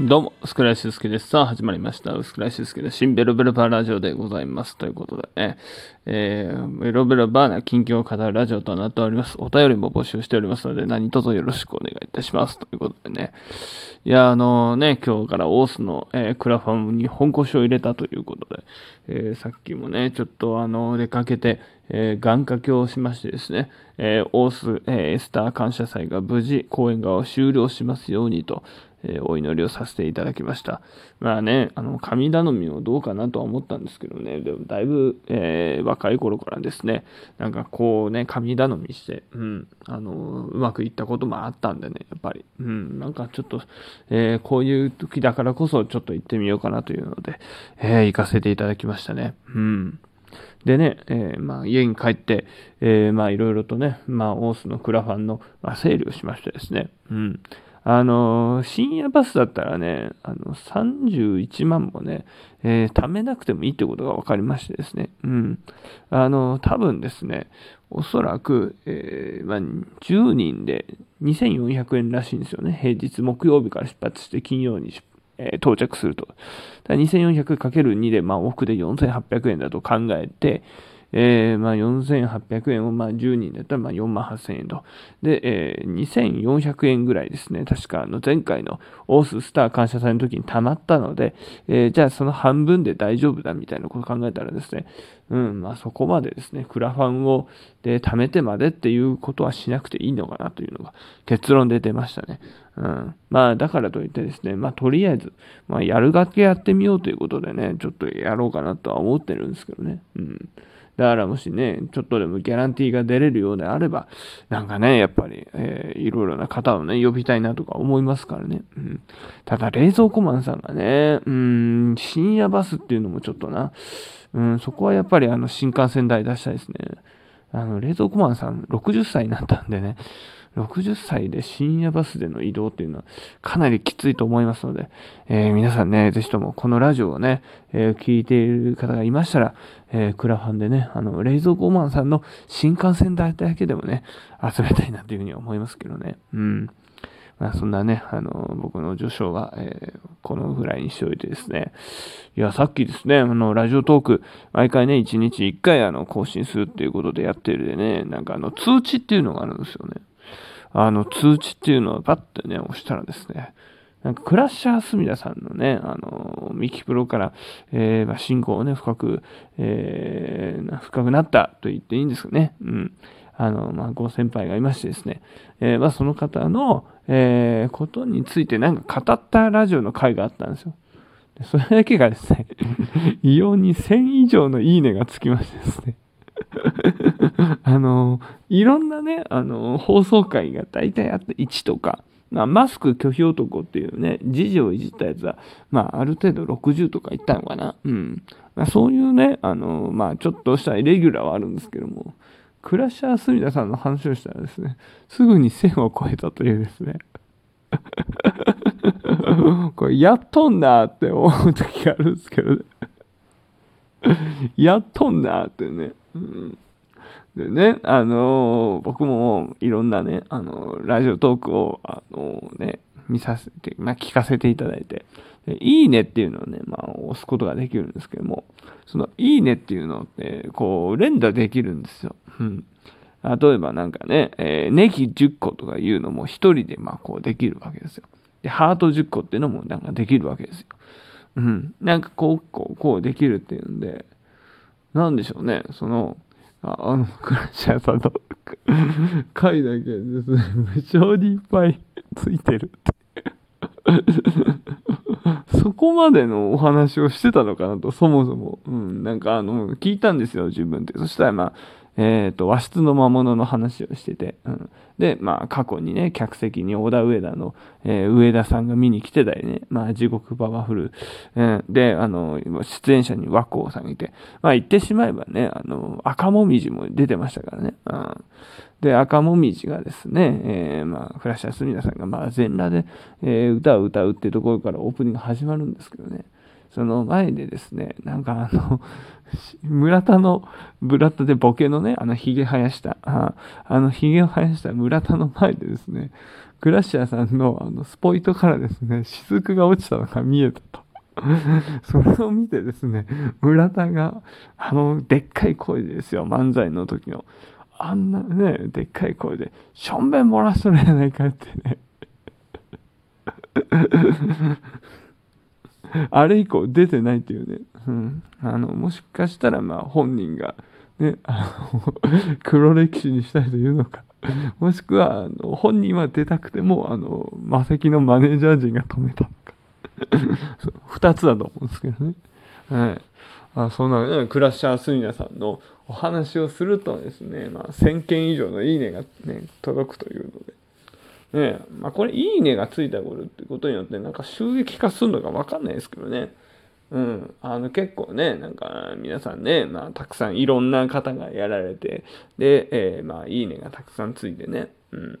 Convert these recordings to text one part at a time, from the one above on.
どうも、スクライススケです。さあ、始まりました。スクライススケの新ベロベロバーラジオでございます。ということでね、えー、ベロベロバーな近況を語るラジオとなっております。お便りも募集しておりますので、何卒よろしくお願いいたします。ということでね、いや、あのね、今日からオースの、えー、クラファンに本腰を入れたということで、えー、さっきもね、ちょっとあの、出かけて、えー、願掛けをしましてですね、えー、オース、えー、スター感謝祭が無事公演が終了しますようにと、えー、お祈りをさせていただきました。まあね、あの、神頼みをどうかなとは思ったんですけどね、でもだいぶ、えー、若い頃からですね、なんかこうね、神頼みして、うん、あの、うまくいったこともあったんでね、やっぱり、うん、なんかちょっと、えー、こういう時だからこそちょっと行ってみようかなというので、え行かせていただきましたね。うん。でね、えー、まあ、家に帰って、えー、まあ、いろいろとね、まあ、オースのクラファンの、まあ、整理をしましてですね、うん。あの、深夜バスだったらね、あの、31万もね、えー、貯めなくてもいいってことが分かりましてですね。うん。あの、多分ですね、おそらく、えー、まあ、10人で2400円らしいんですよね。平日木曜日から出発して金曜に、えー、到着すると。2400×2 で、まあ、往復で4800円だと考えて、えー、まあ、4800円をまあ10人だったらまあ4万8000円と。で、えー、2400円ぐらいですね。確かあの前回のオーススター感謝祭の時に貯まったので、えー、じゃあその半分で大丈夫だみたいなことを考えたらですね、うん、まあそこまでですね、クラファンをで貯めてまでっていうことはしなくていいのかなというのが結論で出ましたね。うん、まあだからといってですね、まあとりあえず、まあやるだけやってみようということでね、ちょっとやろうかなとは思ってるんですけどね。うんだからもしね、ちょっとでもギャランティーが出れるようであれば、なんかね、やっぱり、えー、いろいろな方をね、呼びたいなとか思いますからね。うん、ただ、冷蔵庫マンさんがね、うん、深夜バスっていうのもちょっとな、うん、そこはやっぱりあの、新幹線代出したいですね。あの、冷蔵庫マンさん60歳になったんでね、60歳で深夜バスでの移動っていうのはかなりきついと思いますので、えー、皆さんね、ぜひともこのラジオをね、えー、聞いている方がいましたら、えー、クラファンでね、あの、冷蔵庫マンさんの新幹線代だけでもね、集めたいなというふうに思いますけどね。うん。まあ、そんなね、あの、僕の序章は、えー、このぐらいにしておいてですね。いや、さっきですね、あの、ラジオトーク、毎回ね、1日1回、あの、更新するっていうことでやってるでね、なんかあの、通知っていうのがあるんですよね。あの、通知っていうのをパッとね、押したらですね、なんかクラッシャースミダさんのね、あの、ミキプロから、えー、まあ、信号をね、深く、えー、深くなったと言っていいんですかね。うん。あの、まあ、ご先輩がいましてですね、えー、まあ、その方の、えー、ことについてなんか語ったラジオの回があったんですよ。それだけがですね、異様に1000以上のいいねがつきましてですね。あの、いろんなね、あの、放送回が大体あって1とか、まあ、マスク拒否男っていうね、時事をいじったやつは、まあ、ある程度60とかいったのかな。うん。まあ、そういうね、あの、まあ、ちょっとしたイレギュラーはあるんですけども、クラッシャースミダさんの話をしたらですね、すぐに1000を超えたというですね。これ、やっとんなって思う時があるんですけどね。やっとんなってね。うん、でね、あのー、僕もいろんなね、あのー、ラジオトークを、あのー、ね、見させて、まあ、聞かせていただいて、いいねっていうのをね、まあ、押すことができるんですけども、その、いいねっていうのって、こう、連打できるんですよ。うん。例えばなんかね、えー、ネギ10個とかいうのも一人で、まあ、こうできるわけですよ。で、ハート10個っていうのもなんかできるわけですよ。うん。なんかこう、こう、こうできるっていうんで、なんでしょうね、その、ああの、クラッシャーさんの回だけですね、無性にいっぱいついてるってそこまでのお話をしてたのかなと、そもそも。うん、なんかあの、聞いたんですよ、自分って。そしたらまあ、えっ、ー、と、和室の魔物の話をしてて、うん、で、まあ、過去にね、客席に小田上田の、えー、上田さんが見に来てたりね、まあ、地獄パワフル、うん、で、あの、出演者に和光さんがいて、まあ、言ってしまえばね、あの、赤もみじも出てましたからね、うん、で、赤もみじがですね、えー、まあ、フラッシャースミナさんが、まあ、全裸で、え、歌を歌うっていうところからオープニング始まるんですけどね、その前でですね、なんかあの、村田の、村田でボケのね、あの髭生やした、ああの髭を生やした村田の前でですね、クラシャーさんのあのスポイトからですね、雫が落ちたのが見えたと。それを見てですね、村田が、あの、でっかい声ですよ、漫才の時の。あんなね、でっかい声で、しょんべん漏らしとるやないかってね。あれ以降出てないっていうね。うん。あの、もしかしたら、まあ、本人が、ね、あの、黒歴史にしたいというのか。もしくは、あの、本人は出たくても、あの、魔石のマネージャー陣が止めたのか。二つだと思うんですけどね。はい。あそんなね、クラッシャースニナさんのお話をするとですね、まあ、1000件以上のいいねがね、届くというので。ねまあ、これ、いいねがついたことってことによって、なんか襲撃化するのかわかんないですけどね。うん。あの、結構ね、なんか、皆さんね、まあ、たくさんいろんな方がやられて、で、えー、まあ、いいねがたくさんついてね。うん。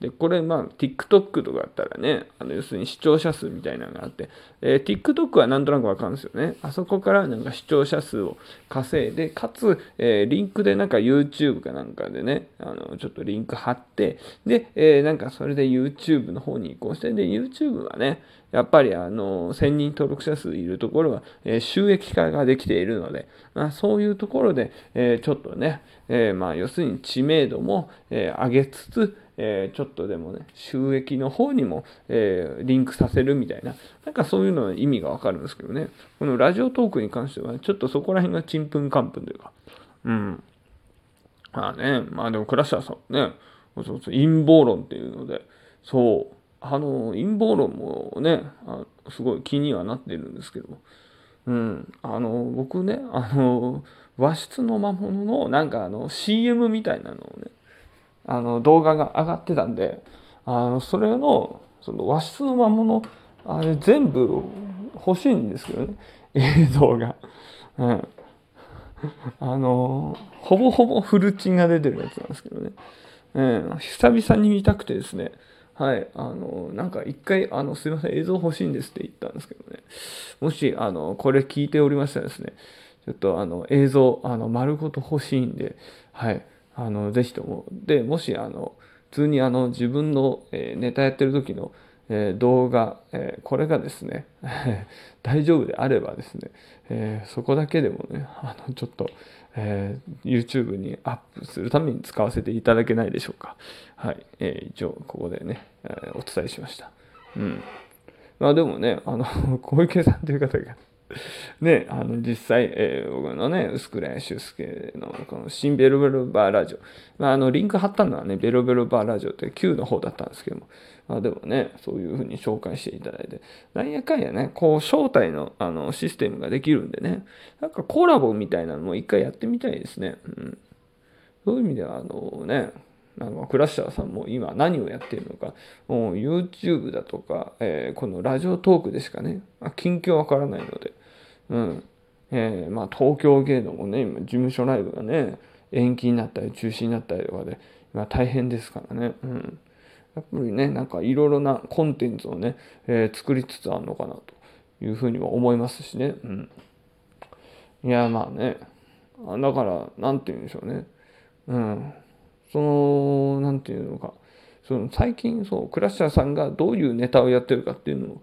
で、これ、まあ、TikTok とかあったらね、あの、要するに視聴者数みたいなのがあって、えー、TikTok はなんとなくわかるんですよね。あそこからなんか視聴者数を稼いで、かつ、えー、リンクでなんか YouTube かなんかでね、あの、ちょっとリンク貼って、で、えー、なんかそれで YouTube の方に移行して、で、YouTube はね、やっぱりあの、1000人登録者数いるところは、え、収益化ができているので、まあ、そういうところで、え、ちょっとね、え、まあ、要するに知名度も、え、上げつつ、え、ちょっとでもね、収益の方にも、え、リンクさせるみたいな、なんかそういうのの意味がわかるんですけどね、このラジオトークに関しては、ちょっとそこら辺がちんぷんかんぷんというか、うん。まあね、まあでもクラッシャーさんね、そうそう陰謀論っていうので、そう、あの、陰謀論もね、あすごい気にはなってるんですけど、うん、あの、僕ね、あの、和室の魔物のなんかあの CM みたいなのをね、あの動画が上がってたんで、あのそれのその和室の魔物、あれ全部欲しいんですけどね、映像が。うん。あの、ほぼほぼフルチンが出てるやつなんですけどね。うん、久々に見たくてですね、はい、あの、なんか一回、あの、すいません、映像欲しいんですって言ったんですけどね、もし、あの、これ聞いておりましたらですね、ちょっと、あの、映像、あの、丸ごと欲しいんで、はい、あの、ぜひとも。で、もし、あの、普通にあの、自分の、えー、ネタやってる時の、えー、動画、えー、これがですね、大丈夫であればですね、えそこだけでもね、あの、ちょっと、え YouTube にアップするために使わせていただけないでしょうか。はい。え一応、ここでね、えお伝えしました。うん。まあでもね、あの、小池さんという方が ね、あの、実際、えー、僕のね、薄倉修介のこの新ベルベルバーラジオ。まあ、あの、リンク貼ったのはね、ベルベルバーラジオって旧の方だったんですけども、まあ、でもね、そういうふうに紹介していただいて、なんやかんやね、こう、招待のあのシステムができるんでね、なんかコラボみたいなのも一回やってみたいですね。うん。そういう意味では、あのね、なんかクラッシャーさんも今何をやっているのか、もう YouTube だとか、えー、このラジオトークでしかね、近況わからないので、うん。えー、まあ東京芸能もね、今事務所ライブがね、延期になったり中止になったりとかで、今大変ですからね。うん。やっぱりね、なんかいろいろなコンテンツをね、えー、作りつつあるのかなというふうにも思いますしね。うん。いや、まあね。だから、なんて言うんでしょうね。うん。その、なんていうのか。その最近そうクラッシャーさんがどういうネタをやってるかっていうのを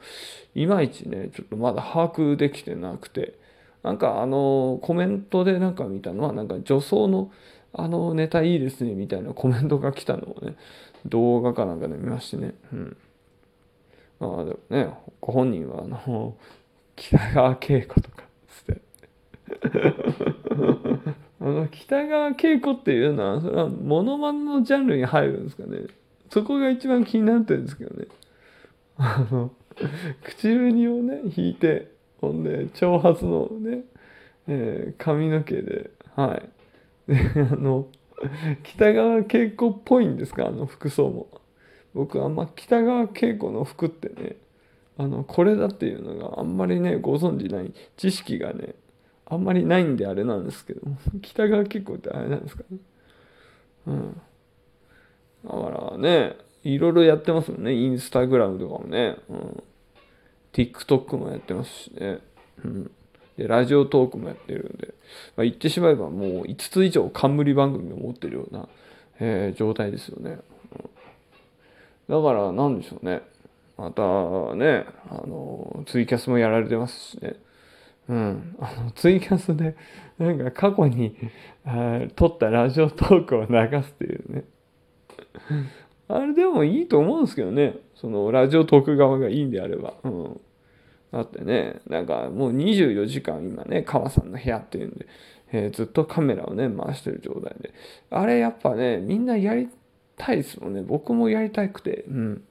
いまいちねちょっとまだ把握できてなくて。なんかあのコメントでなんか見たのはなんか女装のあのネタいいですねみたいなコメントが来たのをね動画かなんかで見ましてね。うん。まあでもねご本人はあの北川景子とかつって。あの北川景子っていうのはそれはモノマネのジャンルに入るんですかね。そこが一番気になってるんですけどね。あの、口紅をね、引いて、ほんで、長髪のね、えー、髪の毛で、はい。あの、北川景子っぽいんですか、あの服装も。僕、あんま北川景子の服ってね、あの、これだっていうのがあんまりね、ご存じない、知識がね、あんまりないんであれなんですけども、北川景子ってあれなんですかね？うん。ね、いろいろやってますもんね。インスタグラムとかもね。うん。TikTok もやってますしね。うん。で、ラジオトークもやってるんで、まあ、言ってしまえばもう5つ以上冠番組を持ってるような、えー、状態ですよね。うんだからなんでしょうねまたねあのツイキャスもやられてますしねうんあのツイキャスでなんか過去に撮ったラジオトークを流すっていうねあれでもいいと思うんですけどね。そのラジオトーク側がいいんであれば。うん。だってねなんかもう24時間今ね川さんの部屋っていうんで、えー、ずっとカメラをね回してる状態で。あれやっぱねみんなやりたいですもんね。僕もやりたくて。うん。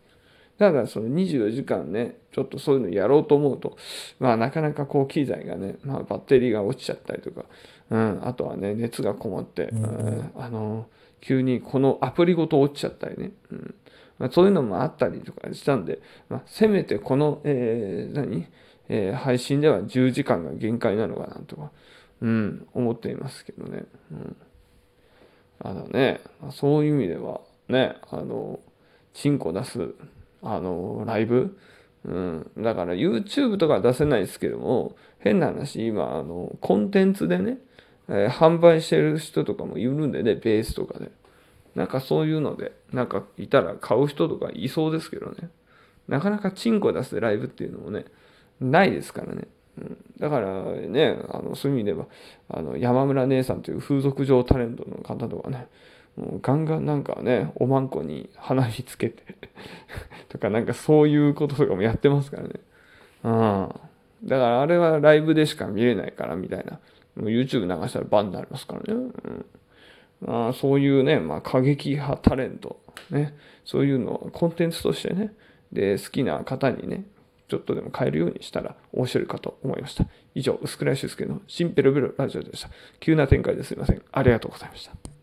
だからその24時間ね、ちょっとそういうのやろうと思うと、まあなかなかこう機材がね、まあバッテリーが落ちちゃったりとか、うん、あとはね、熱がこもって、うん、あの、急にこのアプリごと落ちちゃったりね、うんまあ、そういうのもあったりとかしたんで、まあ、せめてこの、えー、何、えー、配信では10時間が限界なのかなとか、うん、思っていますけどね。うん、あのね、そういう意味では、ね、あの、チンコ出すあの、ライブ？うん。だから YouTube とか出せないですけども、変な話、今、あの、コンテンツでね、えー、販売してる人とかもいるんでね、ベースとかで。なんかそういうので、なんかいたら買う人とかいそうですけどね。なかなかチンコ出してライブっていうのもね、ないですからね。うん、だからね、あのそういう意味では、あの山村姉さんという風俗上タレントの方とかね、もうガンガンなんかね、おまんこに花火つけて とかなんかそういうこととかもやってますからね。うん。だからあれはライブでしか見れないからみたいな。YouTube 流したらバンになりますからね。うん、あそういうね、まあ過激派タレント、ね、そういうのをコンテンツとしてね、で、好きな方にね、ちょっとでも変えるようにしたら面白いかと思いました。以上、薄倉俊介のシンペロペロラジオでした。急な展開ですいません。ありがとうございました。